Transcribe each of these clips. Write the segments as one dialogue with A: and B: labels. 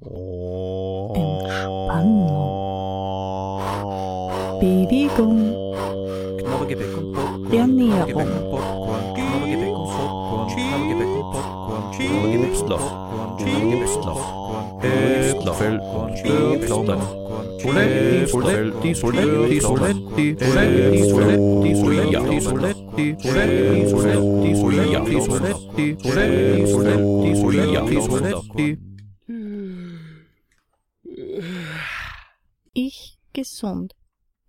A: en Bibigong. baby, Uppslag. Uppslag.
B: Uppfölj.
A: Uppslag.
B: Soletti, soletti, soletti,
C: gesund.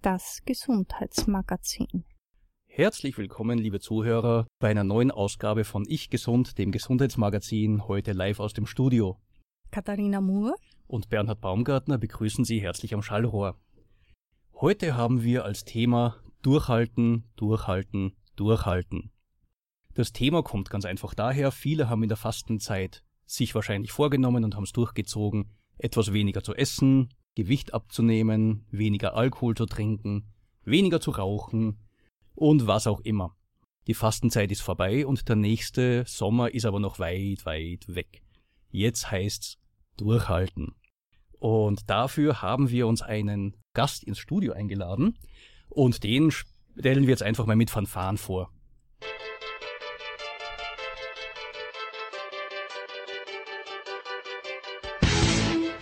C: Das Gesundheitsmagazin.
D: Herzlich willkommen, liebe Zuhörer, bei einer neuen Ausgabe von Ich Gesund, dem Gesundheitsmagazin, heute live aus dem Studio.
C: Katharina Moore.
D: Und Bernhard Baumgartner begrüßen Sie herzlich am Schallrohr. Heute haben wir als Thema Durchhalten, Durchhalten, Durchhalten. Das Thema kommt ganz einfach daher, viele haben in der Fastenzeit sich wahrscheinlich vorgenommen und haben es durchgezogen, etwas weniger zu essen, Gewicht abzunehmen, weniger Alkohol zu trinken, weniger zu rauchen und was auch immer. Die Fastenzeit ist vorbei und der nächste Sommer ist aber noch weit, weit weg. Jetzt heißt's durchhalten. Und dafür haben wir uns einen Gast ins Studio eingeladen und den stellen wir jetzt einfach mal mit Fanfaren vor.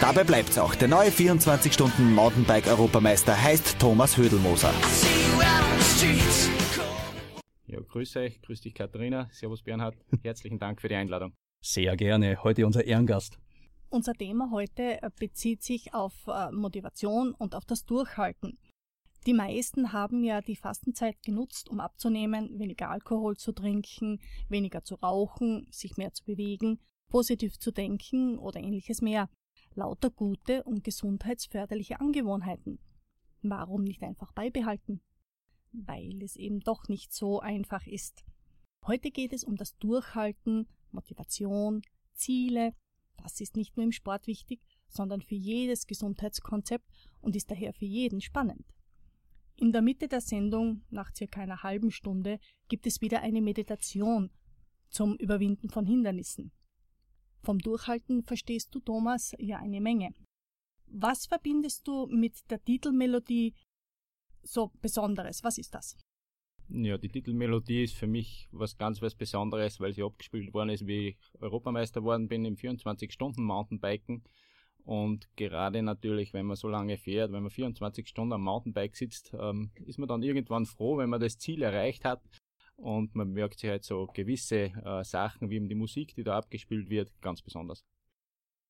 E: Dabei bleibt's auch. Der neue 24-Stunden-Mountainbike-Europameister heißt Thomas Hödelmoser.
F: Ja, grüß euch, grüß dich Katharina, servus Bernhard, herzlichen Dank für die Einladung.
D: Sehr gerne, heute unser Ehrengast.
C: Unser Thema heute äh, bezieht sich auf äh, Motivation und auf das Durchhalten. Die meisten haben ja die Fastenzeit genutzt, um abzunehmen, weniger Alkohol zu trinken, weniger zu rauchen, sich mehr zu bewegen, positiv zu denken oder ähnliches mehr. Lauter gute und gesundheitsförderliche Angewohnheiten. Warum nicht einfach beibehalten? Weil es eben doch nicht so einfach ist. Heute geht es um das Durchhalten, Motivation, Ziele. Das ist nicht nur im Sport wichtig, sondern für jedes Gesundheitskonzept und ist daher für jeden spannend. In der Mitte der Sendung, nach circa einer halben Stunde, gibt es wieder eine Meditation zum Überwinden von Hindernissen. Vom Durchhalten verstehst du, Thomas, ja eine Menge. Was verbindest du mit der Titelmelodie so Besonderes? Was ist das?
F: Ja, die Titelmelodie ist für mich was ganz was Besonderes, weil sie abgespielt worden ist, wie ich Europameister worden bin im 24-Stunden-Mountainbiken. Und gerade natürlich, wenn man so lange fährt, wenn man 24 Stunden am Mountainbike sitzt, ähm, ist man dann irgendwann froh, wenn man das Ziel erreicht hat. Und man merkt sich halt so gewisse äh, Sachen, wie eben die Musik, die da abgespielt wird, ganz besonders.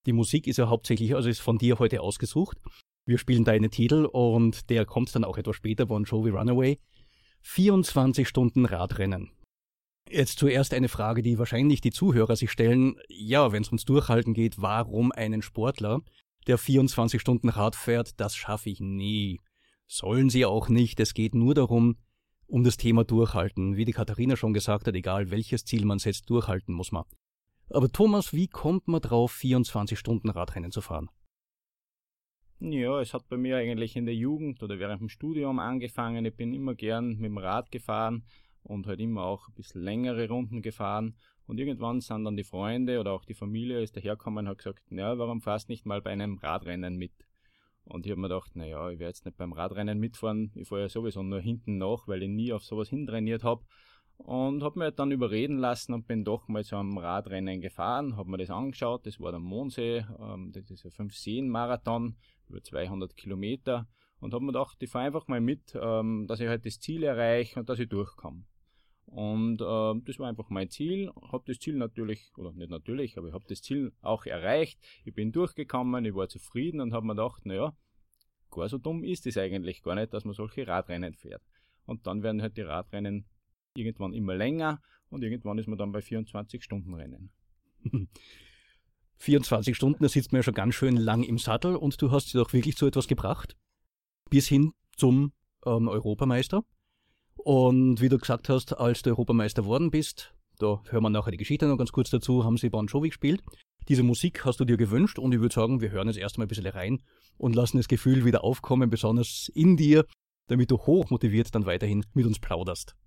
D: Die Musik ist ja hauptsächlich, also ist von dir heute ausgesucht. Wir spielen deinen Titel und der kommt dann auch etwas später, Bon Jovi Runaway. 24 Stunden Radrennen. Jetzt zuerst eine Frage, die wahrscheinlich die Zuhörer sich stellen. Ja, wenn es ums Durchhalten geht, warum einen Sportler, der 24 Stunden Rad fährt, das schaffe ich nie. Sollen sie auch nicht. Es geht nur darum, um das Thema Durchhalten. Wie die Katharina schon gesagt hat, egal welches Ziel man setzt, durchhalten muss man. Aber Thomas, wie kommt man drauf, 24 Stunden Radrennen zu fahren?
F: Ja, es hat bei mir eigentlich in der Jugend oder während dem Studium angefangen. Ich bin immer gern mit dem Rad gefahren und halt immer auch ein bisschen längere Runden gefahren. Und irgendwann sind dann die Freunde oder auch die Familie ist dahergekommen und hat gesagt, ja, warum fährst nicht mal bei einem Radrennen mit? Und ich habe mir gedacht, naja, ich werde jetzt nicht beim Radrennen mitfahren, ich fahre ja sowieso nur hinten nach, weil ich nie auf sowas hintrainiert habe. Und habe mir dann überreden lassen und bin doch mal zu einem Radrennen gefahren, habe mir das angeschaut, das war der Mondsee, ähm, das ist ein 5-Seen-Marathon, über 200 Kilometer. Und habe mir gedacht, ich fahre einfach mal mit, ähm, dass ich halt das Ziel erreiche und dass ich durchkomme. Und äh, das war einfach mein Ziel. Habe das Ziel natürlich, oder nicht natürlich, aber ich habe das Ziel auch erreicht. Ich bin durchgekommen, ich war zufrieden und habe mir gedacht, naja, gar so dumm ist es eigentlich gar nicht, dass man solche Radrennen fährt. Und dann werden halt die Radrennen irgendwann immer länger und irgendwann ist man dann bei 24 Stunden Rennen.
D: 24 Stunden, da sitzt man ja schon ganz schön lang im Sattel und du hast sie doch wirklich zu etwas gebracht. Bis hin zum ähm, Europameister. Und wie du gesagt hast, als du Europameister worden bist, da hören wir nachher die Geschichte noch ganz kurz dazu, haben sie Bon Jovi gespielt. Diese Musik hast du dir gewünscht und ich würde sagen, wir hören jetzt erstmal ein bisschen rein und lassen das Gefühl wieder aufkommen, besonders in dir, damit du hochmotiviert dann weiterhin mit uns plauderst.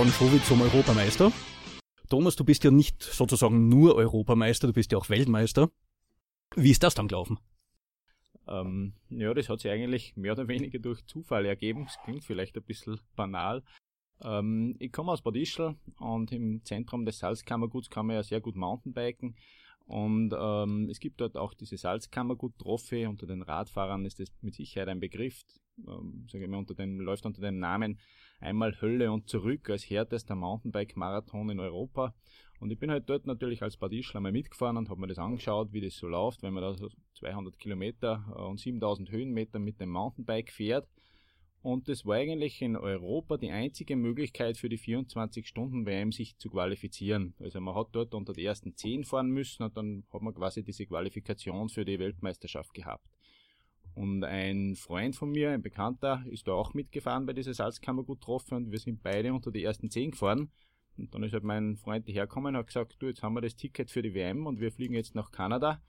D: Bon Jovi zum Europameister. Thomas, du bist ja nicht sozusagen nur Europameister, du bist ja auch Weltmeister. Wie ist das dann gelaufen?
F: Ähm, ja, das hat sich eigentlich mehr oder weniger durch Zufall ergeben. Das klingt vielleicht ein bisschen banal. Ähm, ich komme aus Bad Ischl und im Zentrum des Salzkammerguts kann man ja sehr gut Mountainbiken. Und ähm, es gibt dort auch diese Salzkammergut-Trophy. Unter den Radfahrern ist das mit Sicherheit ein Begriff. Ähm, sage ich mal, unter dem, läuft unter dem Namen einmal Hölle und zurück als härtester Mountainbike-Marathon in Europa. Und ich bin halt dort natürlich als Badischler mal mitgefahren und habe mir das angeschaut, wie das so läuft, wenn man da so 200 Kilometer äh, und 7000 Höhenmeter mit dem Mountainbike fährt. Und das war eigentlich in Europa die einzige Möglichkeit für die 24-Stunden-WM sich zu qualifizieren. Also man hat dort unter die ersten 10 fahren müssen und dann hat man quasi diese Qualifikation für die Weltmeisterschaft gehabt. Und ein Freund von mir, ein Bekannter, ist da auch mitgefahren bei dieser Salzkammergut-Trophy und wir sind beide unter die ersten 10 gefahren. Und dann ist halt mein Freund hergekommen und hat gesagt, du, jetzt haben wir das Ticket für die WM und wir fliegen jetzt nach Kanada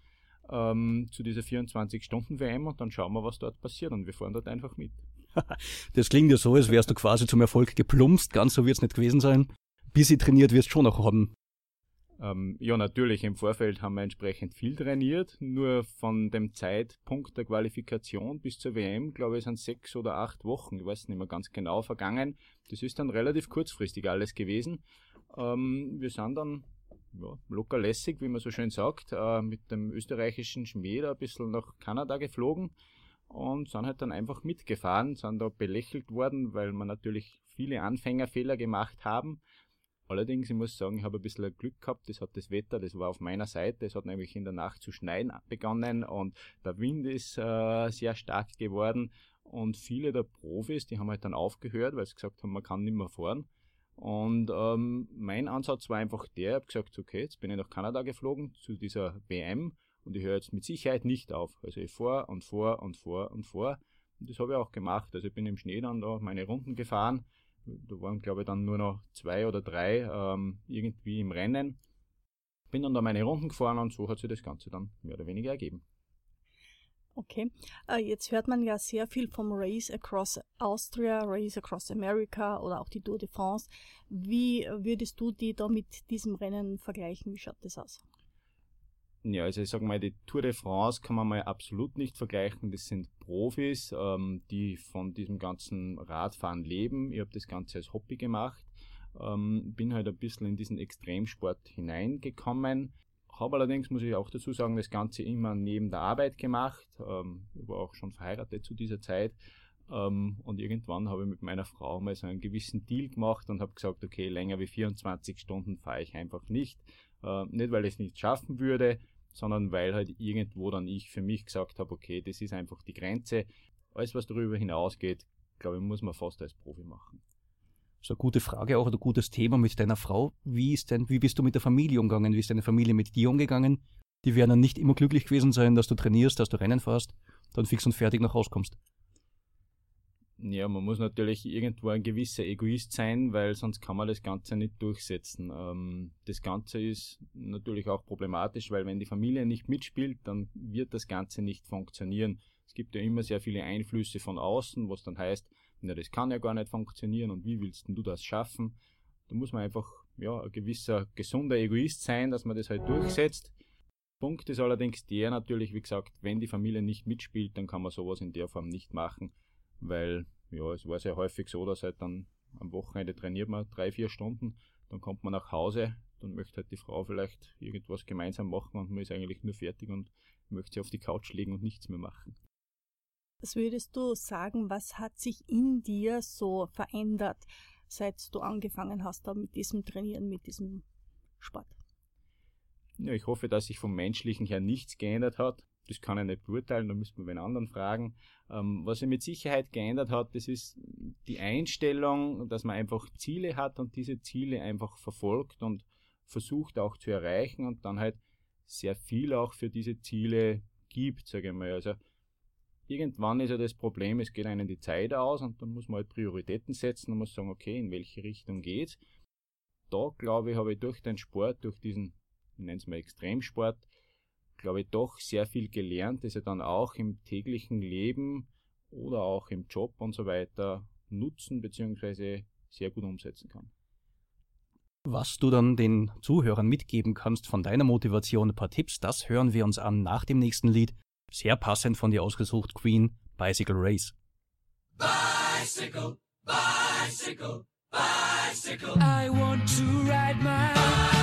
F: ähm, zu dieser 24-Stunden-WM und dann schauen wir, was dort passiert und wir fahren dort einfach mit.
D: das klingt ja so, als wärst du quasi zum Erfolg geplumpst. Ganz so wird es nicht gewesen sein. Busy trainiert wirst schon noch haben.
F: Ähm, ja, natürlich, im Vorfeld haben wir entsprechend viel trainiert. Nur von dem Zeitpunkt der Qualifikation bis zur WM, glaube ich, sind sechs oder acht Wochen, ich weiß nicht mehr ganz genau, vergangen. Das ist dann relativ kurzfristig alles gewesen. Ähm, wir sind dann ja, locker lässig, wie man so schön sagt, äh, mit dem österreichischen Schmäh da ein bisschen nach Kanada geflogen und sind halt dann einfach mitgefahren, sind da belächelt worden, weil wir natürlich viele Anfängerfehler gemacht haben. Allerdings, ich muss sagen, ich habe ein bisschen Glück gehabt, das hat das Wetter, das war auf meiner Seite, es hat nämlich in der Nacht zu schneien begonnen und der Wind ist äh, sehr stark geworden und viele der Profis, die haben halt dann aufgehört, weil sie gesagt haben, man kann nicht mehr fahren. Und ähm, mein Ansatz war einfach der, ich habe gesagt, okay, jetzt bin ich nach Kanada geflogen zu dieser WM und ich höre jetzt mit Sicherheit nicht auf. Also ich fahre und fahre und fahre und fahre. Und das habe ich auch gemacht. Also ich bin im Schnee dann da meine Runden gefahren da waren glaube ich dann nur noch zwei oder drei ähm, irgendwie im Rennen. Bin dann da meine Runden gefahren und so hat sich das Ganze dann mehr oder weniger ergeben.
A: Okay, äh, jetzt hört man ja sehr viel vom Race Across Austria, Race Across America oder auch die Tour de France. Wie würdest du die da mit diesem Rennen vergleichen? Wie schaut das aus?
F: Ja, also ich sage mal, die Tour de France kann man mal absolut nicht vergleichen. Das sind Profis, ähm, die von diesem ganzen Radfahren leben. Ich habe das Ganze als Hobby gemacht. Ähm, bin halt ein bisschen in diesen Extremsport hineingekommen. Habe allerdings, muss ich auch dazu sagen, das Ganze immer neben der Arbeit gemacht. Ähm, ich war auch schon verheiratet zu dieser Zeit. Ähm, und irgendwann habe ich mit meiner Frau mal so einen gewissen Deal gemacht und habe gesagt, okay, länger wie 24 Stunden fahre ich einfach nicht. Äh, nicht, weil ich es nicht schaffen würde, sondern weil halt irgendwo dann ich für mich gesagt habe, okay, das ist einfach die Grenze. Alles, was darüber hinausgeht, glaube ich, muss man fast als Profi machen.
D: So eine gute Frage, auch ein gutes Thema mit deiner Frau. Wie ist denn, wie bist du mit der Familie umgegangen? Wie ist deine Familie mit dir umgegangen? Die werden dann nicht immer glücklich gewesen sein, dass du trainierst, dass du Rennen fährst, dann fix und fertig nach Hause kommst.
F: Ja, man muss natürlich irgendwo ein gewisser Egoist sein, weil sonst kann man das Ganze nicht durchsetzen. Ähm, das Ganze ist natürlich auch problematisch, weil wenn die Familie nicht mitspielt, dann wird das Ganze nicht funktionieren. Es gibt ja immer sehr viele Einflüsse von außen, was dann heißt, na, das kann ja gar nicht funktionieren und wie willst du das schaffen? Da muss man einfach ja, ein gewisser gesunder Egoist sein, dass man das halt durchsetzt. Punkt ist allerdings der natürlich, wie gesagt, wenn die Familie nicht mitspielt, dann kann man sowas in der Form nicht machen weil ja, es war sehr häufig so, dass halt dann am Wochenende trainiert man drei, vier Stunden, dann kommt man nach Hause, dann möchte halt die Frau vielleicht irgendwas gemeinsam machen und man ist eigentlich nur fertig und möchte sie auf die Couch legen und nichts mehr machen.
A: Was würdest du sagen, was hat sich in dir so verändert, seit du angefangen hast da mit diesem Trainieren, mit diesem Sport?
F: Ja, ich hoffe, dass sich vom Menschlichen her nichts geändert hat das kann ich nicht beurteilen, da müssen wir wen anderen fragen. Ähm, was sich mit Sicherheit geändert hat, das ist die Einstellung, dass man einfach Ziele hat und diese Ziele einfach verfolgt und versucht auch zu erreichen und dann halt sehr viel auch für diese Ziele gibt, sage ich mal. Also irgendwann ist ja das Problem, es geht einem die Zeit aus und dann muss man halt Prioritäten setzen und muss sagen, okay, in welche Richtung geht's. Da glaube ich, habe ich durch den Sport, durch diesen, ich nenne es mal Extremsport, glaube ich, doch sehr viel gelernt, das ich dann auch im täglichen Leben oder auch im Job und so weiter nutzen bzw. sehr gut umsetzen kann.
D: Was du dann den Zuhörern mitgeben kannst von deiner Motivation, ein paar Tipps, das hören wir uns an nach dem nächsten Lied. Sehr passend von dir ausgesucht, Queen, Bicycle Race.
G: Bicycle, bicycle, bicycle. I want to ride my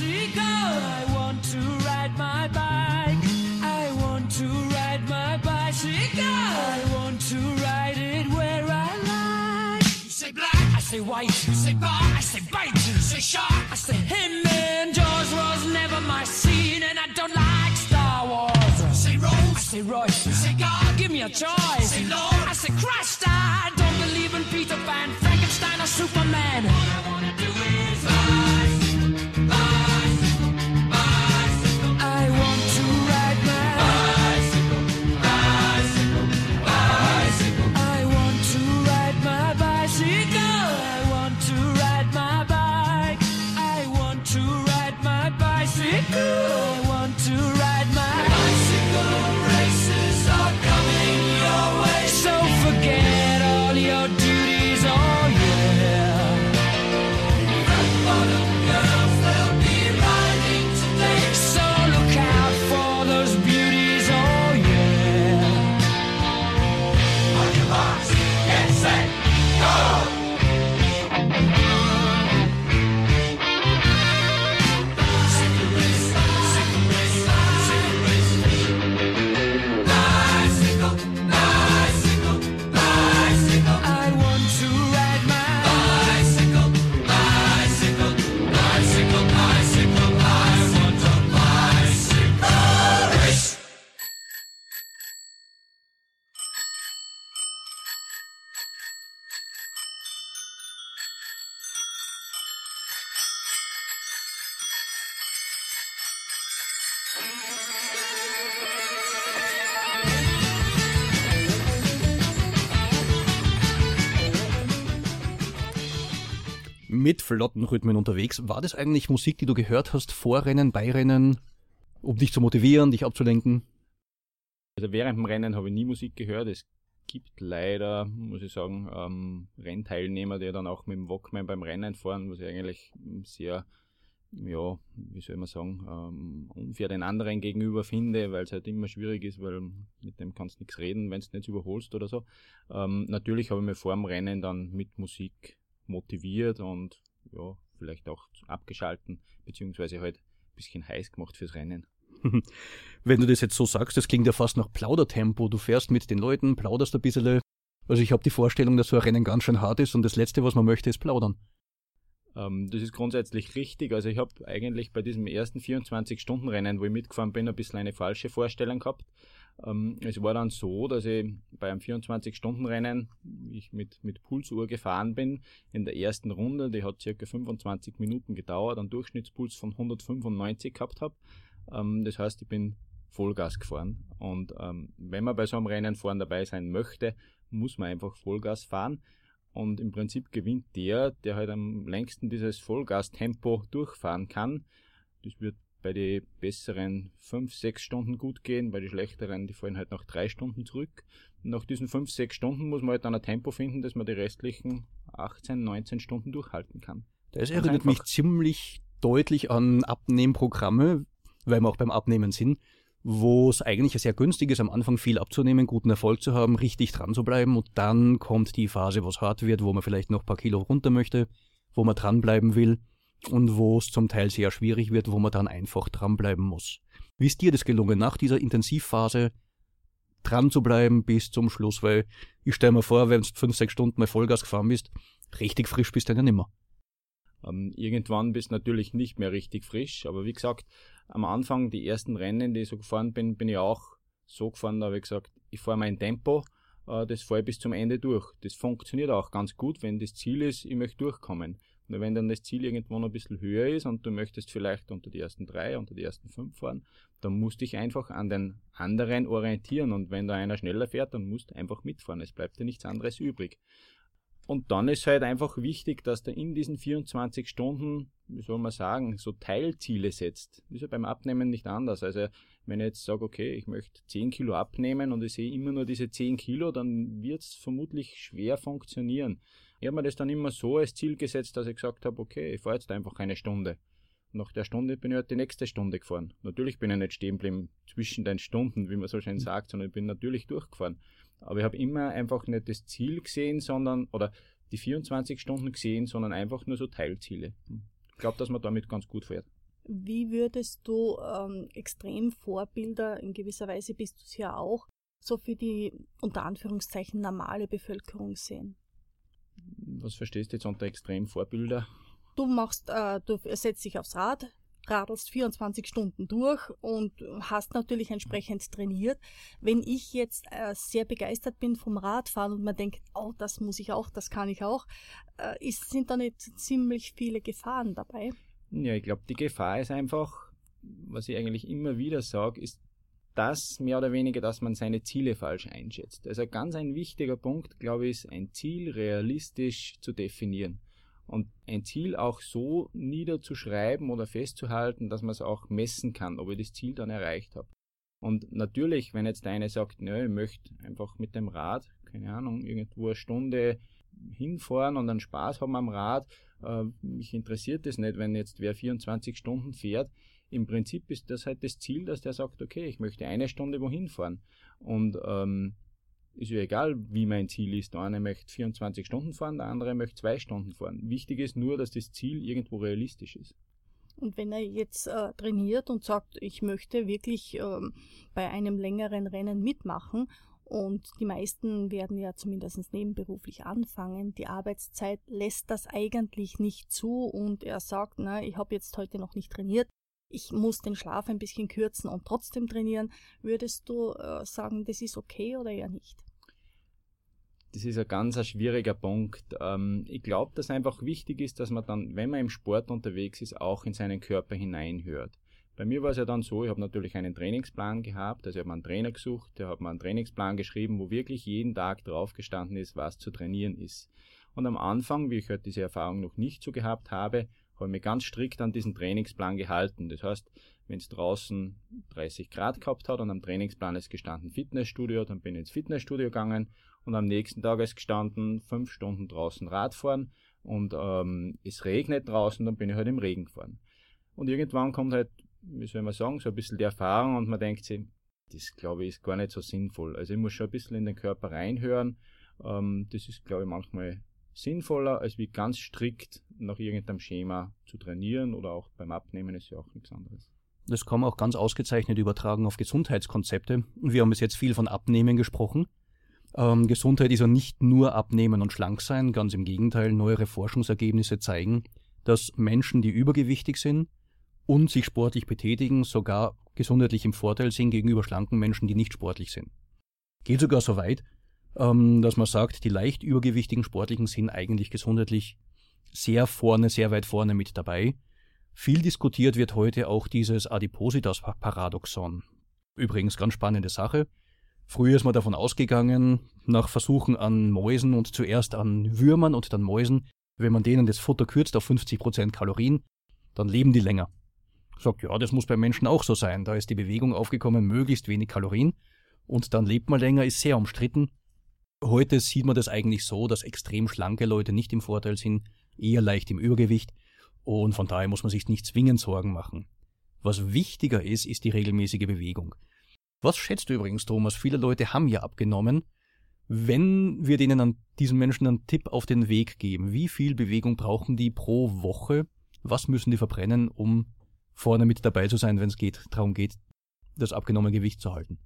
G: bicycle. I want to ride my bike. I want to ride my bicycle. I want to ride it where I like. You say black, I say white. You say bar, I say bite. You say shark, I say him. And Jaws was never my scene, and I don't like Star Wars. You say Rose, I say Royce. You say God, give me a choice. Say Lord, I say Christ. I don't believe in Peter Pan, Frankenstein, or Superman. All I wanna do is bicycle,
D: Mit flotten Rhythmen unterwegs. War das eigentlich Musik, die du gehört hast vor Rennen, bei Rennen, um dich zu motivieren, dich abzulenken?
F: Also während dem Rennen habe ich nie Musik gehört. Es gibt leider, muss ich sagen, ähm, Rennteilnehmer, die dann auch mit dem Walkman beim Rennen fahren, was ich eigentlich sehr, ja, wie soll man sagen, ähm, unfair den anderen gegenüber finde, weil es halt immer schwierig ist, weil mit dem kannst du nichts reden, wenn du nicht überholst oder so. Ähm, natürlich habe ich mich vor dem Rennen dann mit Musik motiviert und ja, vielleicht auch abgeschalten, beziehungsweise halt ein bisschen heiß gemacht fürs Rennen.
D: Wenn du das jetzt so sagst, das klingt ja fast nach Plaudertempo. Du fährst mit den Leuten, plauderst ein bisschen. Also ich habe die Vorstellung, dass so ein Rennen ganz schön hart ist und das Letzte, was man möchte, ist plaudern.
F: Ähm, das ist grundsätzlich richtig. Also ich habe eigentlich bei diesem ersten 24-Stunden-Rennen, wo ich mitgefahren bin, ein bisschen eine falsche Vorstellung gehabt. Ähm, es war dann so, dass ich bei einem 24-Stunden-Rennen, wie ich mit, mit Pulsuhr gefahren bin, in der ersten Runde, die hat circa 25 Minuten gedauert, einen Durchschnittspuls von 195 gehabt habe. Ähm, das heißt, ich bin Vollgas gefahren. Und ähm, wenn man bei so einem Rennen fahren dabei sein möchte, muss man einfach Vollgas fahren. Und im Prinzip gewinnt der, der halt am längsten dieses Vollgas-Tempo durchfahren kann. Das wird bei den besseren 5, 6 Stunden gut gehen, bei den schlechteren, die fallen halt nach 3 Stunden zurück. Und nach diesen 5, 6 Stunden muss man halt dann ein Tempo finden, dass man die restlichen 18, 19 Stunden durchhalten kann.
D: Das
F: Ganz
D: erinnert mich ziemlich deutlich an Abnehmprogramme, weil wir auch beim Abnehmen sind, wo es eigentlich sehr günstig ist, am Anfang viel abzunehmen, guten Erfolg zu haben, richtig dran zu bleiben und dann kommt die Phase, wo es hart wird, wo man vielleicht noch ein paar Kilo runter möchte, wo man dranbleiben will und wo es zum Teil sehr schwierig wird, wo man dann einfach dranbleiben muss. Wie ist dir das gelungen, nach dieser Intensivphase dran zu bleiben bis zum Schluss? Weil ich stelle mir vor, wenn du fünf, sechs Stunden mal Vollgas gefahren bist, richtig frisch bist du ja nimmer.
F: Ähm, irgendwann bist du natürlich nicht mehr richtig frisch, aber wie gesagt, am Anfang, die ersten Rennen, die ich so gefahren bin, bin ich auch so gefahren, da habe ich gesagt, ich fahre mein Tempo, äh, das fahre ich bis zum Ende durch. Das funktioniert auch ganz gut, wenn das Ziel ist, ich möchte durchkommen. Und wenn dann das Ziel irgendwann ein bisschen höher ist und du möchtest vielleicht unter die ersten drei, unter die ersten fünf fahren, dann musst du dich einfach an den anderen orientieren und wenn da einer schneller fährt, dann musst du einfach mitfahren. Es bleibt dir nichts anderes übrig. Und dann ist halt einfach wichtig, dass du in diesen 24 Stunden, wie soll man sagen, so Teilziele setzt. Das ist ja beim Abnehmen nicht anders. Also Wenn ich jetzt sage, okay, ich möchte 10 Kilo abnehmen und ich sehe immer nur diese 10 Kilo, dann wird es vermutlich schwer funktionieren. Ich habe mir das dann immer so als Ziel gesetzt, dass ich gesagt habe, okay, ich fahre jetzt einfach eine Stunde. Nach der Stunde bin ich halt die nächste Stunde gefahren. Natürlich bin ich nicht stehen geblieben zwischen den Stunden, wie man so schön sagt, sondern ich bin natürlich durchgefahren. Aber ich habe immer einfach nicht das Ziel gesehen, sondern, oder die 24 Stunden gesehen, sondern einfach nur so Teilziele. Ich glaube, dass man damit ganz gut fährt.
A: Wie würdest du ähm, Extremvorbilder, in gewisser Weise bist du es ja auch, so für die unter Anführungszeichen normale Bevölkerung sehen?
F: Was verstehst du jetzt unter Extremvorbilder?
A: Du machst, äh, du setzt dich aufs Rad, radelst 24 Stunden durch und hast natürlich entsprechend trainiert. Wenn ich jetzt äh, sehr begeistert bin vom Radfahren und man denkt, oh, das muss ich auch, das kann ich auch, äh, ist, sind da nicht ziemlich viele Gefahren dabei?
F: Ja, ich glaube, die Gefahr ist einfach, was ich eigentlich immer wieder sage, ist das mehr oder weniger, dass man seine Ziele falsch einschätzt. Also ganz ein wichtiger Punkt, glaube ich, ist ein Ziel realistisch zu definieren und ein Ziel auch so niederzuschreiben oder festzuhalten, dass man es auch messen kann, ob ich das Ziel dann erreicht habe. Und natürlich, wenn jetzt einer sagt, nö, ich möchte einfach mit dem Rad, keine Ahnung, irgendwo eine Stunde hinfahren und dann Spaß haben am Rad, äh, mich interessiert das nicht, wenn jetzt wer 24 Stunden fährt. Im Prinzip ist das halt das Ziel, dass der sagt, okay, ich möchte eine Stunde wohin fahren. Und ähm, ist ja egal, wie mein Ziel ist. Der eine möchte 24 Stunden fahren, der andere möchte zwei Stunden fahren. Wichtig ist nur, dass das Ziel irgendwo realistisch ist.
A: Und wenn er jetzt äh, trainiert und sagt, ich möchte wirklich ähm, bei einem längeren Rennen mitmachen und die meisten werden ja zumindest nebenberuflich anfangen. Die Arbeitszeit lässt das eigentlich nicht zu und er sagt, na, ich habe jetzt heute noch nicht trainiert. Ich muss den Schlaf ein bisschen kürzen und trotzdem trainieren. Würdest du äh, sagen, das ist okay oder eher nicht?
F: Das ist ein ganz ein schwieriger Punkt. Ähm, ich glaube, dass einfach wichtig ist, dass man dann, wenn man im Sport unterwegs ist, auch in seinen Körper hineinhört. Bei mir war es ja dann so, ich habe natürlich einen Trainingsplan gehabt, also ich habe einen Trainer gesucht, der hat mir einen Trainingsplan geschrieben, wo wirklich jeden Tag drauf gestanden ist, was zu trainieren ist. Und am Anfang, wie ich halt diese Erfahrung noch nicht so gehabt habe, habe ich mich ganz strikt an diesen Trainingsplan gehalten. Das heißt, wenn es draußen 30 Grad gehabt hat und am Trainingsplan ist gestanden Fitnessstudio, dann bin ich ins Fitnessstudio gegangen und am nächsten Tag ist gestanden fünf Stunden draußen Radfahren und ähm, es regnet draußen, dann bin ich halt im Regen gefahren. Und irgendwann kommt halt wie soll man sagen, so ein bisschen die Erfahrung und man denkt sich, das glaube ich ist gar nicht so sinnvoll. Also ich muss schon ein bisschen in den Körper reinhören. Ähm, das ist, glaube ich, manchmal sinnvoller, als wie ganz strikt nach irgendeinem Schema zu trainieren oder auch beim Abnehmen ist ja auch nichts anderes.
D: Das kann man auch ganz ausgezeichnet übertragen auf Gesundheitskonzepte. Wir haben bis jetzt viel von Abnehmen gesprochen. Ähm, Gesundheit ist ja nicht nur Abnehmen und schlank sein, ganz im Gegenteil, neuere Forschungsergebnisse zeigen, dass Menschen, die übergewichtig sind, und sich sportlich betätigen, sogar gesundheitlich im Vorteil sind gegenüber schlanken Menschen, die nicht sportlich sind. Geht sogar so weit, ähm, dass man sagt, die leicht übergewichtigen Sportlichen sind eigentlich gesundheitlich sehr vorne, sehr weit vorne mit dabei. Viel diskutiert wird heute auch dieses Adipositas-Paradoxon. Übrigens ganz spannende Sache. Früher ist man davon ausgegangen, nach Versuchen an Mäusen und zuerst an Würmern und dann Mäusen, wenn man denen das Futter kürzt auf 50% Kalorien, dann leben die länger sagt, ja, das muss beim Menschen auch so sein. Da ist die Bewegung aufgekommen, möglichst wenig Kalorien und dann lebt man länger, ist sehr umstritten. Heute sieht man das eigentlich so, dass extrem schlanke Leute nicht im Vorteil sind, eher leicht im Übergewicht und von daher muss man sich nicht zwingend Sorgen machen. Was wichtiger ist, ist die regelmäßige Bewegung. Was schätzt du übrigens, Thomas? Viele Leute haben ja abgenommen. Wenn wir denen an diesen Menschen einen Tipp auf den Weg geben, wie viel Bewegung brauchen die pro Woche? Was müssen die verbrennen, um vorne mit dabei zu sein, wenn es geht, darum geht, das abgenommene Gewicht zu halten.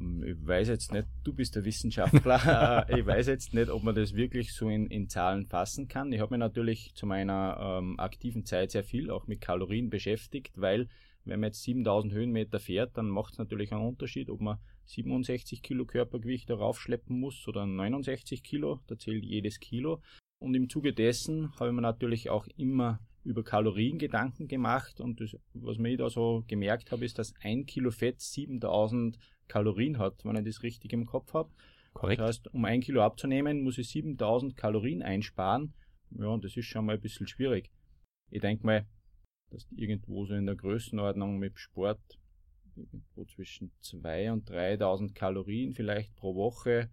F: Ähm, ich weiß jetzt nicht, du bist der Wissenschaftler, ich weiß jetzt nicht, ob man das wirklich so in, in Zahlen fassen kann. Ich habe mich natürlich zu meiner ähm, aktiven Zeit sehr viel auch mit Kalorien beschäftigt, weil wenn man jetzt 7000 Höhenmeter fährt, dann macht es natürlich einen Unterschied, ob man 67 Kilo Körpergewicht darauf schleppen muss oder 69 Kilo, da zählt jedes Kilo. Und im Zuge dessen habe ich mir natürlich auch immer über Kalorien Gedanken gemacht und das, was mir da so gemerkt habe, ist, dass ein Kilo Fett 7000 Kalorien hat, wenn ich das richtig im Kopf habe.
D: Korrekt.
F: Das heißt, um ein Kilo abzunehmen, muss ich 7000 Kalorien einsparen. Ja, und das ist schon mal ein bisschen schwierig. Ich denke mal, dass irgendwo so in der Größenordnung mit Sport irgendwo zwischen 2.000 und 3.000 Kalorien vielleicht pro Woche,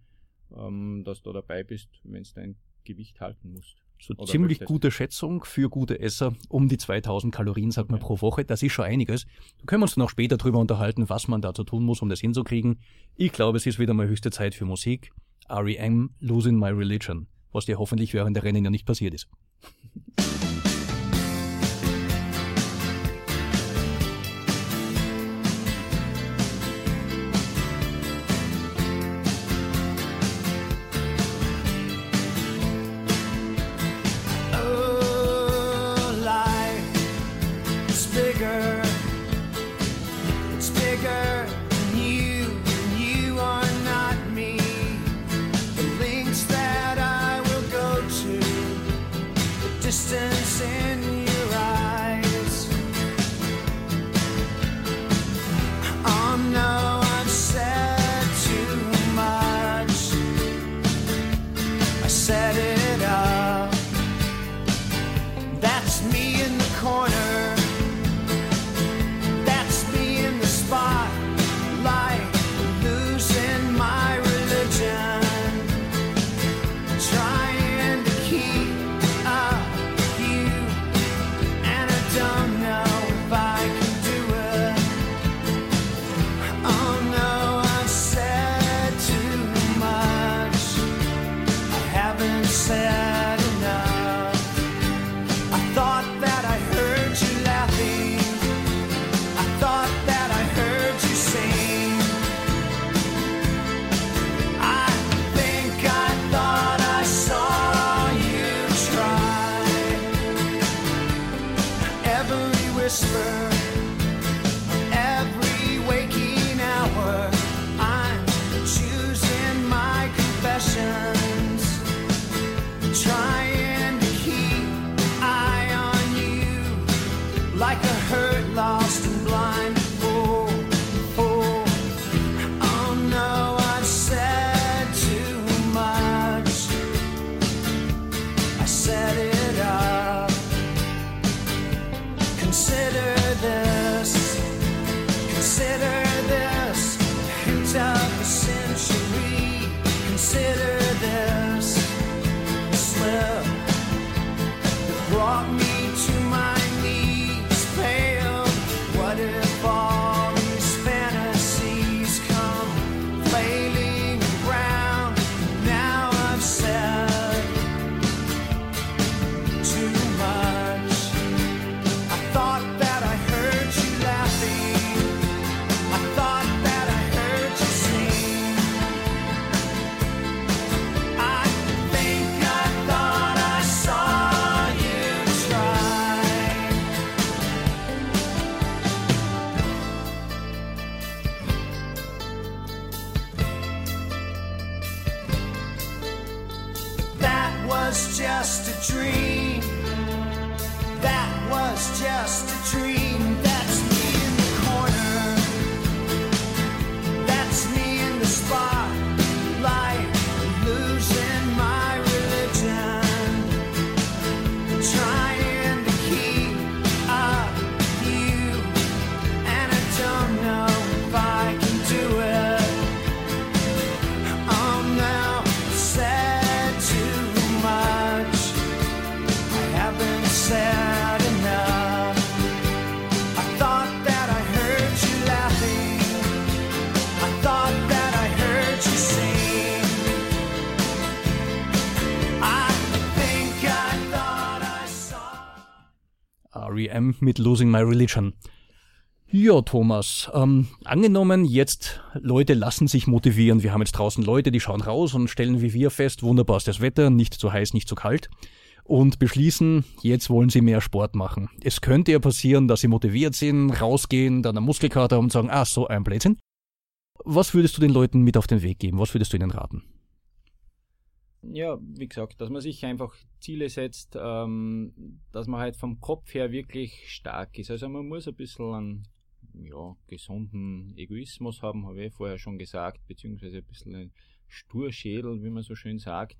F: ähm, dass du dabei bist, wenn du dein Gewicht halten musst.
H: So
F: Oder
H: ziemlich
F: möchtest.
H: gute Schätzung für gute Esser. Um die 2000 Kalorien, sagt man, pro Woche. Das ist schon einiges. Da können wir uns noch später drüber unterhalten, was man dazu tun muss, um das hinzukriegen. Ich glaube, es ist wieder mal höchste Zeit für Musik. R.E.M. Losing My Religion. Was dir hoffentlich während der Rennen ja nicht passiert ist. mit Losing My Religion. Ja, Thomas, ähm, angenommen jetzt Leute lassen sich motivieren. Wir haben jetzt draußen Leute, die schauen raus und stellen wie wir fest, wunderbar ist das Wetter, nicht zu heiß, nicht zu kalt und beschließen, jetzt wollen sie mehr Sport machen. Es könnte ja passieren, dass sie motiviert sind, rausgehen, dann einen Muskelkater haben und sagen, ah, so ein Blödsinn. Was würdest du den Leuten mit auf den Weg geben? Was würdest du ihnen raten?
F: Ja, wie gesagt, dass man sich einfach Ziele setzt, ähm, dass man halt vom Kopf her wirklich stark ist. Also man muss ein bisschen einen ja, gesunden Egoismus haben, habe ich vorher schon gesagt, beziehungsweise ein bisschen ein Sturschädel, wie man so schön sagt,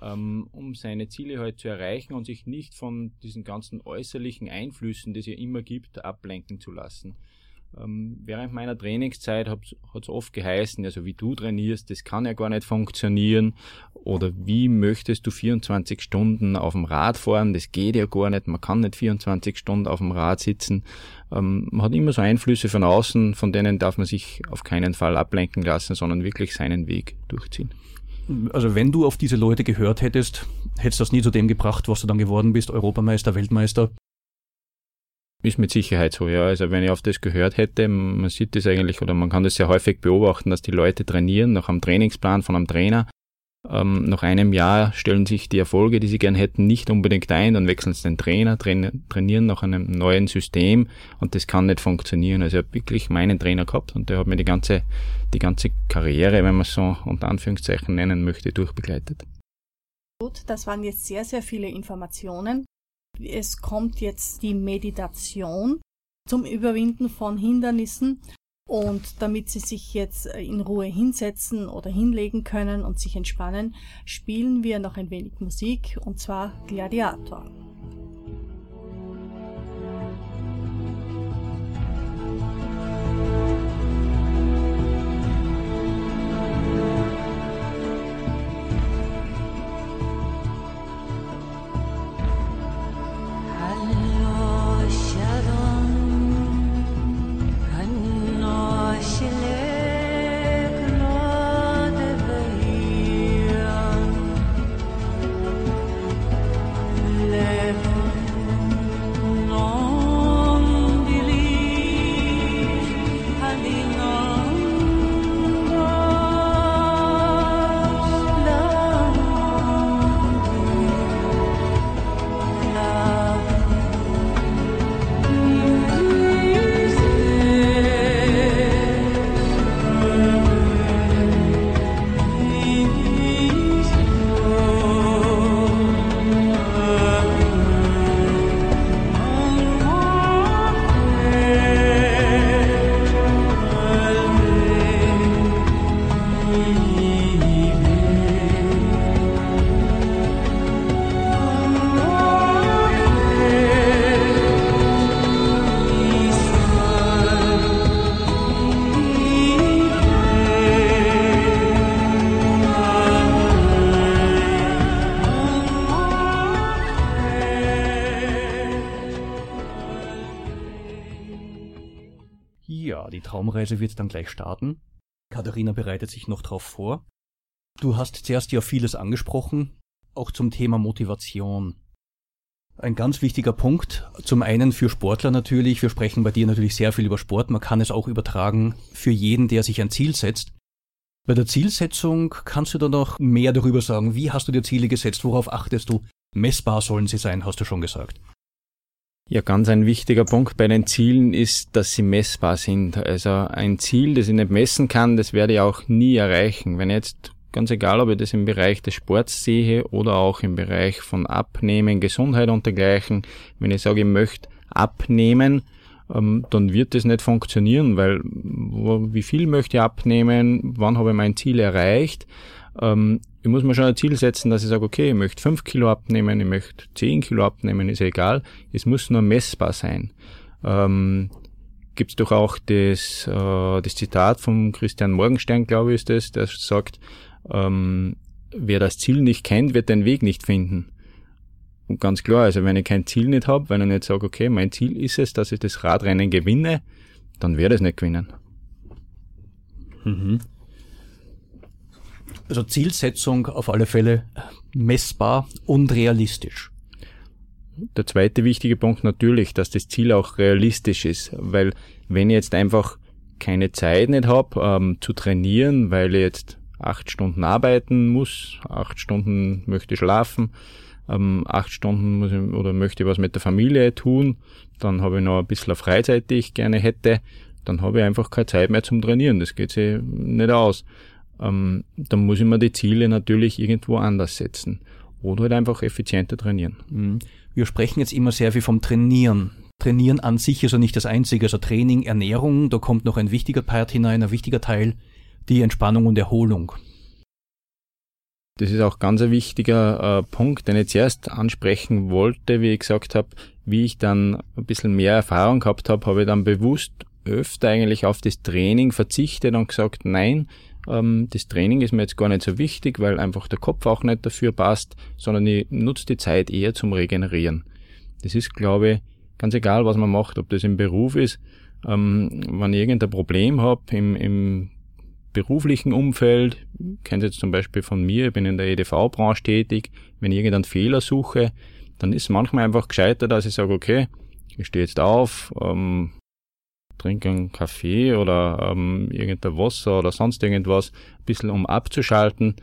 F: ähm, um seine Ziele halt zu erreichen und sich nicht von diesen ganzen äußerlichen Einflüssen, die es ja immer gibt, ablenken zu lassen. Ähm, während meiner Trainingszeit hat es oft geheißen, also wie du trainierst, das kann ja gar nicht funktionieren. Oder wie möchtest du 24 Stunden auf dem Rad fahren? Das geht ja gar nicht. Man kann nicht 24 Stunden auf dem Rad sitzen. Ähm, man hat immer so Einflüsse von außen, von denen darf man sich auf keinen Fall ablenken lassen, sondern wirklich seinen Weg durchziehen.
D: Also wenn du auf diese Leute gehört hättest, hättest du das nie zu dem gebracht, was du dann geworden bist, Europameister, Weltmeister?
F: Ist mit Sicherheit so, ja. Also wenn ich auf das gehört hätte, man sieht das eigentlich oder man kann das sehr häufig beobachten, dass die Leute trainieren nach einem Trainingsplan von einem Trainer. Ähm, nach einem Jahr stellen sich die Erfolge, die sie gern hätten, nicht unbedingt ein, dann wechseln sie den Trainer, trainieren nach einem neuen System und das kann nicht funktionieren. Also ich habe wirklich meinen Trainer gehabt und der hat mir die ganze, die ganze Karriere, wenn man es so unter Anführungszeichen nennen möchte, durchbegleitet.
I: Gut, das waren jetzt sehr, sehr viele Informationen. Es kommt jetzt die Meditation zum Überwinden von Hindernissen. Und damit Sie sich jetzt in Ruhe hinsetzen oder hinlegen können und sich entspannen, spielen wir noch ein wenig Musik, und zwar Gladiator.
D: Traumreise wird dann gleich starten. Katharina bereitet sich noch drauf vor. Du hast zuerst ja vieles angesprochen, auch zum Thema Motivation. Ein ganz wichtiger Punkt, zum einen für Sportler natürlich, wir sprechen bei dir natürlich sehr viel über Sport, man kann es auch übertragen für jeden, der sich ein Ziel setzt. Bei der Zielsetzung kannst du da noch mehr darüber sagen, wie hast du dir Ziele gesetzt, worauf achtest du? Messbar sollen sie sein, hast du schon gesagt.
F: Ja, ganz ein wichtiger Punkt bei den Zielen ist, dass sie messbar sind. Also ein Ziel, das ich nicht messen kann, das werde ich auch nie erreichen. Wenn jetzt, ganz egal, ob ich das im Bereich des Sports sehe oder auch im Bereich von Abnehmen, Gesundheit und dergleichen, wenn ich sage, ich möchte abnehmen, ähm, dann wird das nicht funktionieren, weil wie viel möchte ich abnehmen, wann habe ich mein Ziel erreicht, ähm, ich muss mir schon ein Ziel setzen, dass ich sage, okay, ich möchte 5 Kilo abnehmen, ich möchte 10 Kilo abnehmen, ist egal. Es muss nur messbar sein. Ähm, Gibt es doch auch das, äh, das Zitat von Christian Morgenstern, glaube ich, ist das, der sagt, ähm, wer das Ziel nicht kennt, wird den Weg nicht finden. Und ganz klar, also wenn ich kein Ziel nicht habe, wenn ich nicht sage, okay, mein Ziel ist es, dass ich das Radrennen gewinne, dann werde ich es nicht gewinnen.
D: Mhm. Also Zielsetzung auf alle Fälle messbar und realistisch.
F: Der zweite wichtige Punkt natürlich, dass das Ziel auch realistisch ist, weil wenn ich jetzt einfach keine Zeit nicht habe ähm, zu trainieren, weil ich jetzt acht Stunden arbeiten muss, acht Stunden möchte schlafen, ähm, acht Stunden muss ich, oder möchte ich was mit der Familie tun, dann habe ich noch ein bisschen Freizeit, die ich gerne hätte, dann habe ich einfach keine Zeit mehr zum Trainieren. Das geht sich nicht aus ähm, dann muss ich mir die Ziele natürlich irgendwo anders setzen oder halt einfach effizienter trainieren.
D: Mhm. Wir sprechen jetzt immer sehr viel vom Trainieren. Trainieren an sich ist ja nicht das Einzige, also Training, Ernährung, da kommt noch ein wichtiger Part hinein, ein wichtiger Teil, die Entspannung und Erholung.
F: Das ist auch ganz ein wichtiger äh, Punkt, den ich zuerst ansprechen wollte, wie ich gesagt habe, wie ich dann ein bisschen mehr Erfahrung gehabt habe, habe ich dann bewusst öfter eigentlich auf das Training verzichtet und gesagt, nein, ähm, das Training ist mir jetzt gar nicht so wichtig, weil einfach der Kopf auch nicht dafür passt, sondern ich nutze die Zeit eher zum Regenerieren. Das ist, glaube ich, ganz egal, was man macht, ob das im Beruf ist, ähm, wenn ich irgendein Problem habe im, im beruflichen Umfeld, kennt jetzt zum Beispiel von mir, ich bin in der EDV-Branche tätig, wenn ich irgendeinen Fehler suche, dann ist manchmal einfach gescheiter, dass ich sage, okay, ich stehe jetzt auf, ähm, trinke einen Kaffee oder ähm, irgendein Wasser oder sonst irgendwas, ein bisschen um abzuschalten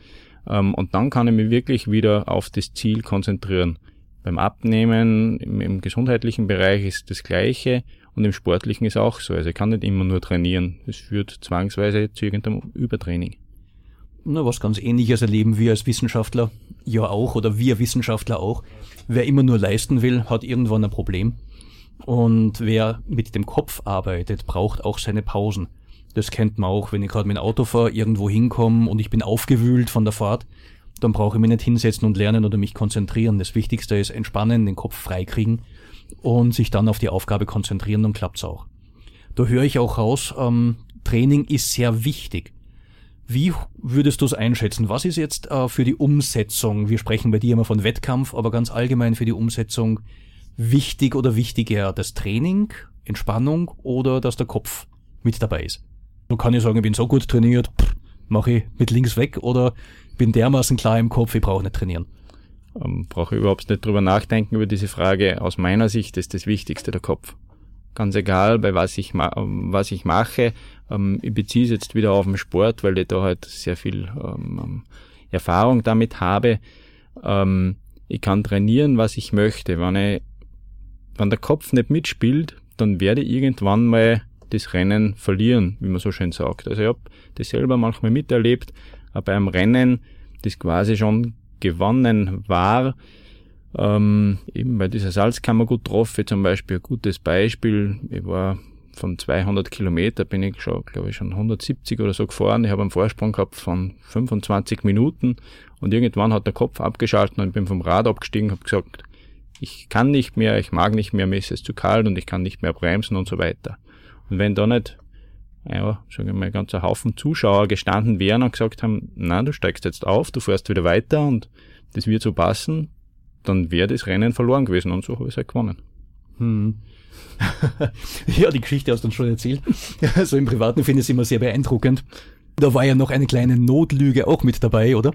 F: ähm, und dann kann ich mich wirklich wieder auf das Ziel konzentrieren. Beim Abnehmen im, im gesundheitlichen Bereich ist das Gleiche und im Sportlichen ist auch so. Also ich kann nicht immer nur trainieren. Es führt zwangsweise zu irgendeinem Übertraining.
D: Na, was ganz ähnliches erleben wir als Wissenschaftler ja auch oder wir Wissenschaftler auch. Wer immer nur leisten will, hat irgendwann ein Problem. Und wer mit dem Kopf arbeitet, braucht auch seine Pausen. Das kennt man auch, wenn ich gerade mit dem Auto fahre, irgendwo hinkomme und ich bin aufgewühlt von der Fahrt, dann brauche ich mich nicht hinsetzen und lernen oder mich konzentrieren. Das Wichtigste ist entspannen, den Kopf freikriegen und sich dann auf die Aufgabe konzentrieren, dann klappt's auch. Da höre ich auch raus, ähm, Training ist sehr wichtig. Wie würdest du es einschätzen? Was ist jetzt äh, für die Umsetzung, wir sprechen bei dir immer von Wettkampf, aber ganz allgemein für die Umsetzung wichtig oder wichtiger? Das Training, Entspannung oder dass der Kopf mit dabei ist? Du kann ich sagen, ich bin so gut trainiert, mache ich mit links weg oder bin dermaßen klar im Kopf, ich brauche nicht trainieren.
F: Ähm, brauche ich überhaupt nicht drüber nachdenken über diese Frage. Aus meiner Sicht ist das Wichtigste der Kopf. Ganz egal, bei was ich, ma was ich mache. Ähm, ich beziehe es jetzt wieder auf den Sport, weil ich da halt sehr viel ähm, Erfahrung damit habe. Ähm, ich kann trainieren, was ich möchte. Wenn, ich, wenn der Kopf nicht mitspielt, dann werde ich irgendwann mal das Rennen verlieren, wie man so schön sagt. Also ich habe das selber manchmal miterlebt, äh, bei einem Rennen, das quasi schon gewonnen war, ähm, eben bei dieser Salzkammergut-Trophy zum Beispiel ein gutes Beispiel. Ich war von 200 Kilometer bin ich schon, glaube ich, schon 170 oder so gefahren. Ich habe einen Vorsprung gehabt von 25 Minuten und irgendwann hat der Kopf abgeschaltet und ich bin vom Rad abgestiegen, habe gesagt, ich kann nicht mehr, ich mag nicht mehr, mir ist es zu kalt und ich kann nicht mehr bremsen und so weiter. Und wenn da nicht, ja, sagen wir mal, ein ganzer Haufen Zuschauer gestanden wären und gesagt haben, na, du steigst jetzt auf, du fährst wieder weiter und das wird so passen, dann wäre das Rennen verloren gewesen und so habe ich es halt gewonnen.
D: Hm. ja, die Geschichte hast du uns schon erzählt. Also im Privaten finde ich es immer sehr beeindruckend. Da war ja noch eine kleine Notlüge auch mit dabei, oder?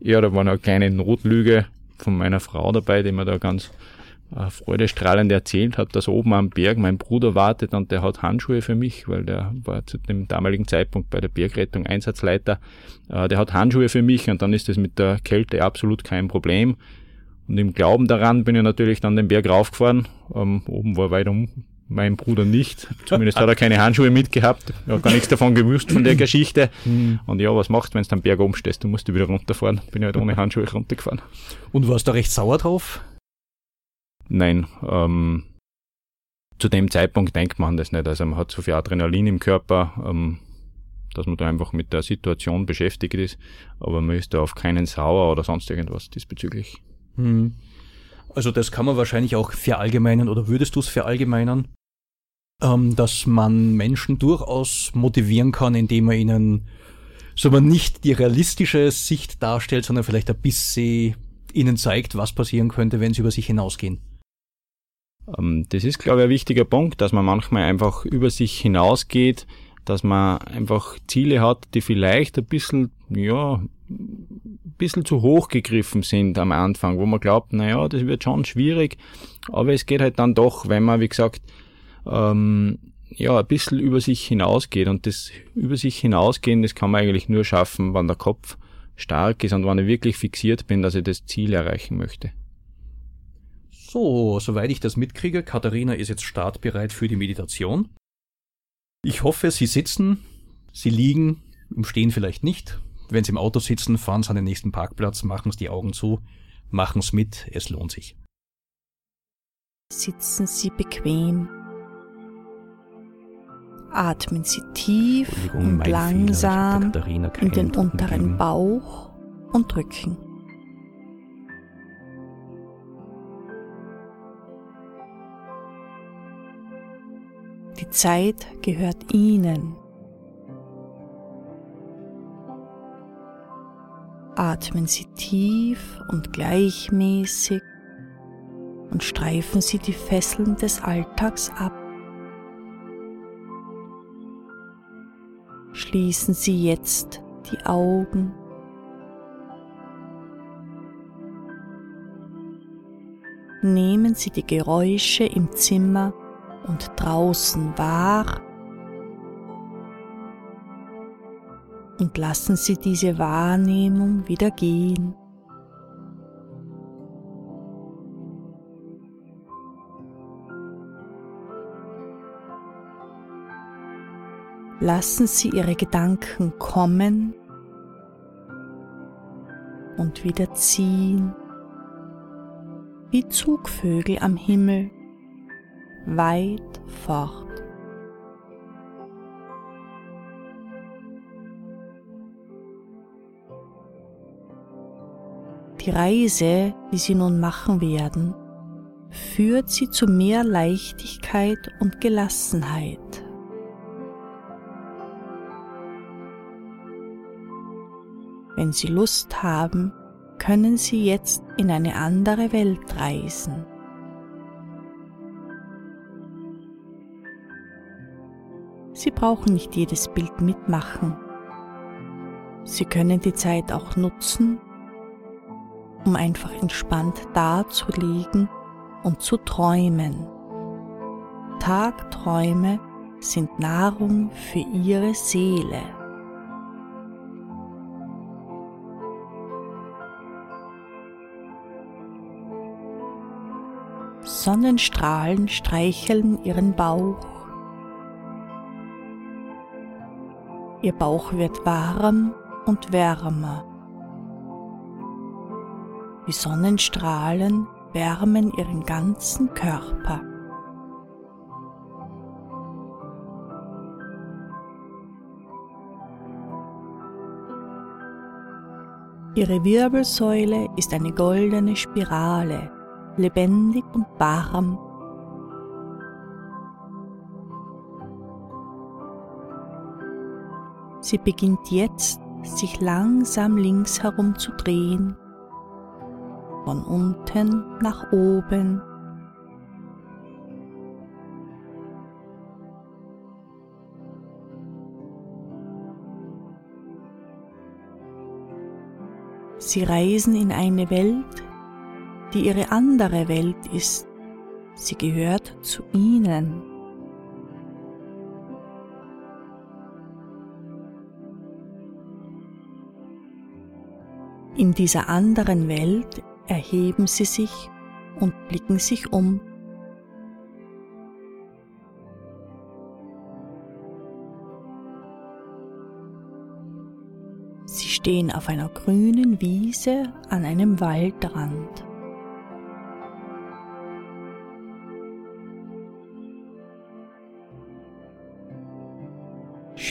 F: Ja, da war noch eine kleine Notlüge von meiner Frau dabei, die mir da ganz äh, freudestrahlend erzählt hat, dass oben am Berg mein Bruder wartet und der hat Handschuhe für mich, weil der war zu dem damaligen Zeitpunkt bei der Bergrettung Einsatzleiter. Äh, der hat Handschuhe für mich und dann ist das mit der Kälte absolut kein Problem. Und im Glauben daran bin ich natürlich dann den Berg raufgefahren. Ähm, oben war weiter mein Bruder nicht. Zumindest hat er keine Handschuhe mitgehabt. Er hat gar nichts davon gewusst von der Geschichte. Und ja, was machst du, wenn du am Berg oben stehst? Du musst wieder runterfahren. Bin halt ohne Handschuhe runtergefahren.
D: Und warst du recht sauer drauf?
F: Nein, ähm, zu dem Zeitpunkt denkt man das nicht. Also man hat so viel Adrenalin im Körper, ähm, dass man da einfach mit der Situation beschäftigt ist. Aber man ist da auf keinen sauer oder sonst irgendwas diesbezüglich.
D: Hm. Also das kann man wahrscheinlich auch verallgemeinern oder würdest du es verallgemeinern? Ähm, dass man Menschen durchaus motivieren kann, indem man ihnen so man nicht die realistische Sicht darstellt, sondern vielleicht ein bisschen ihnen zeigt, was passieren könnte, wenn sie über sich hinausgehen.
F: Ähm, das ist, glaube ich, ein wichtiger Punkt, dass man manchmal einfach über sich hinausgeht, dass man einfach Ziele hat, die vielleicht ein bisschen, ja, ein bisschen zu hoch gegriffen sind am Anfang, wo man glaubt, naja, das wird schon schwierig, aber es geht halt dann doch, wenn man, wie gesagt, ähm, ja, ein bisschen über sich hinausgeht und das über sich hinausgehen, das kann man eigentlich nur schaffen, wenn der Kopf stark ist und wenn ich wirklich fixiert bin, dass ich das Ziel erreichen möchte.
D: So, soweit ich das mitkriege, Katharina ist jetzt startbereit für die Meditation. Ich hoffe, Sie sitzen, Sie liegen, im Stehen vielleicht nicht. Wenn Sie im Auto sitzen, fahren Sie an den nächsten Parkplatz, machen Sie die Augen zu, machen es mit, es lohnt sich.
A: Sitzen Sie bequem. Atmen Sie tief und
D: Fehler,
A: langsam
D: keinen
A: in den unteren
D: gegeben.
A: Bauch und Rücken. Die Zeit gehört Ihnen. Atmen Sie tief und gleichmäßig und streifen Sie die Fesseln des Alltags ab. Schließen Sie jetzt die Augen. Nehmen Sie die Geräusche im Zimmer und draußen wahr und lassen Sie diese Wahrnehmung wieder gehen. Lassen Sie Ihre Gedanken kommen und wieder ziehen, wie Zugvögel am Himmel, weit fort. Die Reise, die Sie nun machen werden, führt Sie zu mehr Leichtigkeit und Gelassenheit. Wenn Sie Lust haben, können Sie jetzt in eine andere Welt reisen. Sie brauchen nicht jedes Bild mitmachen. Sie können die Zeit auch nutzen, um einfach entspannt dazulegen und zu träumen. Tagträume sind Nahrung für Ihre Seele. Sonnenstrahlen streicheln Ihren Bauch. Ihr Bauch wird warm und wärmer. Die Sonnenstrahlen wärmen Ihren ganzen Körper. Ihre Wirbelsäule ist eine goldene Spirale, lebendig und warm. Sie beginnt jetzt, sich langsam links herum zu drehen, von unten nach oben. Sie reisen in eine Welt, die ihre andere Welt ist. Sie gehört zu ihnen. In dieser anderen Welt erheben sie sich und blicken sich um. Sie stehen auf einer grünen Wiese an einem Waldrand.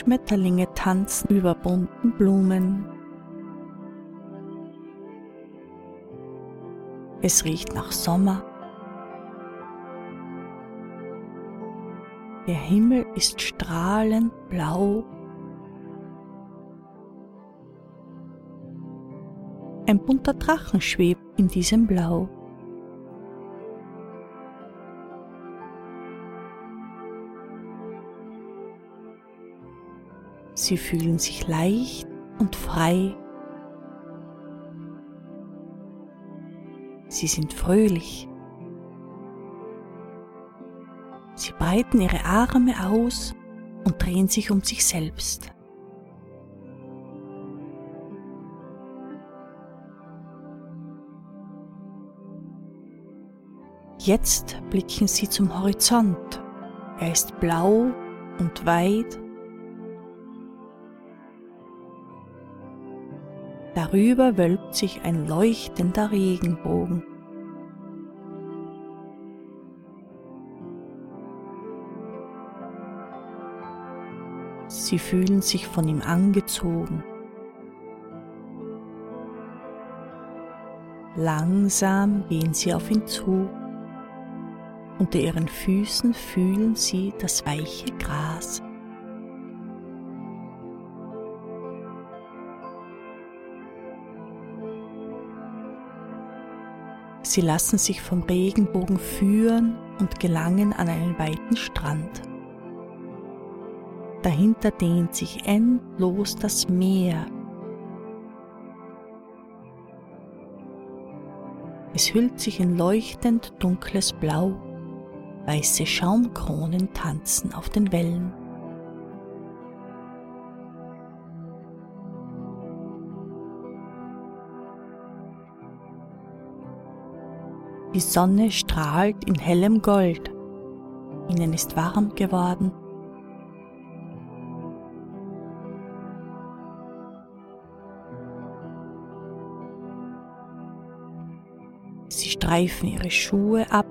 A: Schmetterlinge tanzen über bunten Blumen. Es riecht nach Sommer. Der Himmel ist strahlend blau. Ein bunter Drachen schwebt in diesem Blau. Sie fühlen sich leicht und frei. Sie sind fröhlich. Sie breiten ihre Arme aus und drehen sich um sich selbst. Jetzt blicken sie zum Horizont. Er ist blau und weit Darüber wölbt sich ein leuchtender Regenbogen. Sie fühlen sich von ihm angezogen. Langsam gehen sie auf ihn zu. Unter ihren Füßen fühlen sie das weiche Gras. Sie lassen sich vom Regenbogen führen und gelangen an einen weiten Strand. Dahinter dehnt sich endlos das Meer. Es hüllt sich in leuchtend dunkles Blau, weiße Schaumkronen tanzen auf den Wellen. Die Sonne strahlt in hellem Gold. Ihnen ist warm geworden. Sie streifen ihre Schuhe ab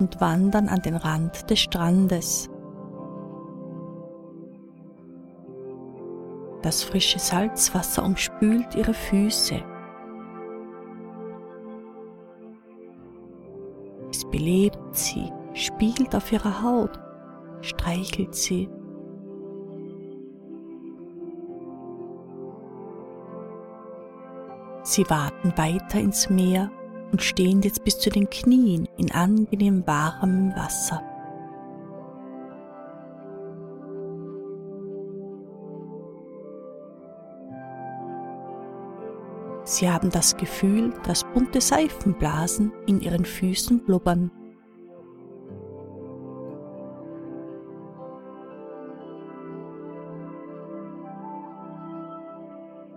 A: und wandern an den Rand des Strandes. Das frische Salzwasser umspült ihre Füße. Belebt sie, spiegelt auf ihrer Haut, streichelt sie. Sie warten weiter ins Meer und stehen jetzt bis zu den Knien in angenehm warmem Wasser. Sie haben das Gefühl, dass bunte Seifenblasen in ihren Füßen blubbern.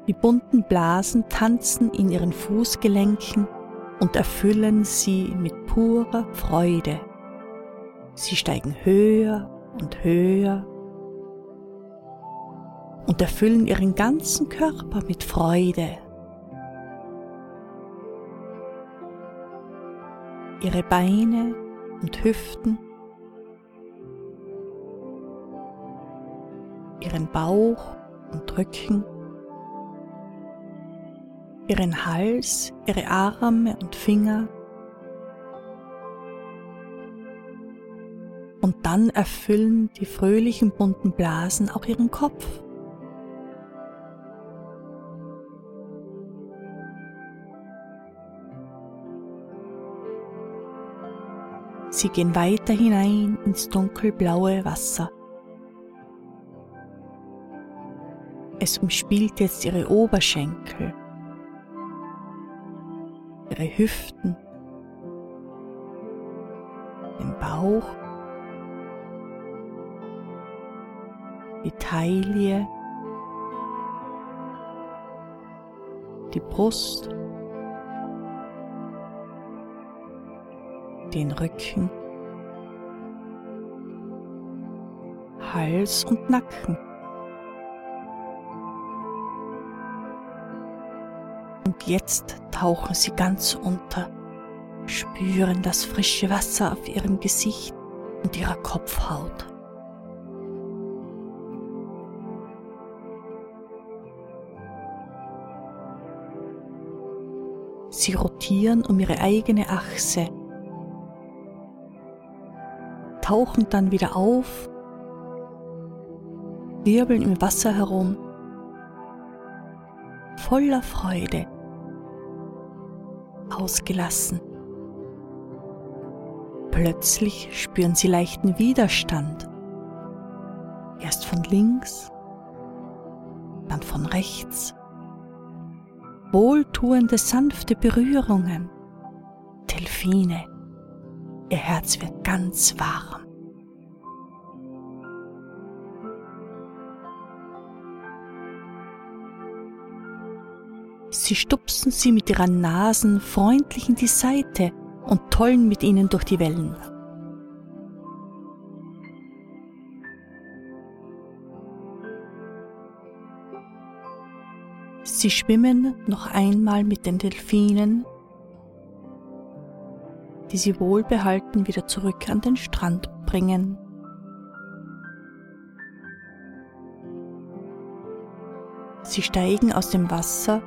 A: Die bunten Blasen tanzen in ihren Fußgelenken und erfüllen sie mit purer Freude. Sie steigen höher und höher und erfüllen ihren ganzen Körper mit Freude. Ihre Beine und Hüften, ihren Bauch und Rücken ihren Hals, ihre Arme und Finger. Und dann erfüllen die fröhlichen bunten Blasen auch ihren Kopf. Sie gehen weiter hinein ins dunkelblaue Wasser. Es umspielt jetzt ihre Oberschenkel, ihre Hüften, den Bauch, die Taille, die Brust, den Rücken, Hals und Nacken. Und jetzt tauchen sie ganz unter, spüren das frische Wasser auf ihrem Gesicht und ihrer Kopfhaut. Sie rotieren um ihre eigene Achse, tauchen dann wieder auf, wirbeln im Wasser herum, voller Freude ausgelassen. Plötzlich spüren sie leichten Widerstand. Erst von links, dann von rechts. Wohltuende, sanfte Berührungen. Delfine. Ihr Herz wird ganz warm. Sie stupsen sie mit ihren Nasen freundlich in die Seite und tollen mit ihnen durch die Wellen. Sie schwimmen noch einmal mit den Delfinen, die sie wohlbehalten wieder zurück an den Strand bringen. Sie steigen aus dem Wasser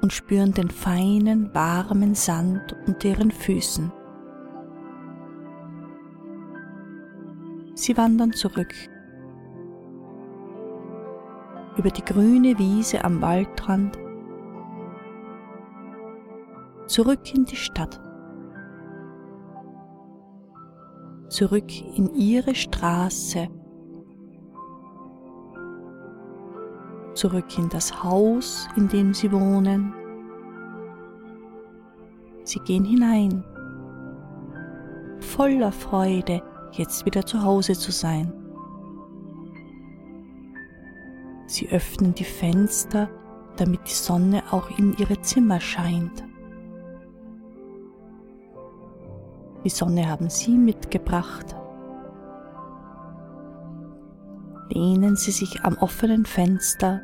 A: und spüren den feinen, warmen Sand unter ihren Füßen. Sie wandern zurück über die grüne Wiese am Waldrand zurück in die Stadt, zurück in ihre Straße, zurück in das Haus, in dem sie wohnen. Sie gehen hinein, voller Freude, jetzt wieder zu Hause zu sein. Sie öffnen die Fenster, damit die Sonne auch in ihre Zimmer scheint. Die Sonne haben Sie mitgebracht. Lehnen Sie sich am offenen Fenster.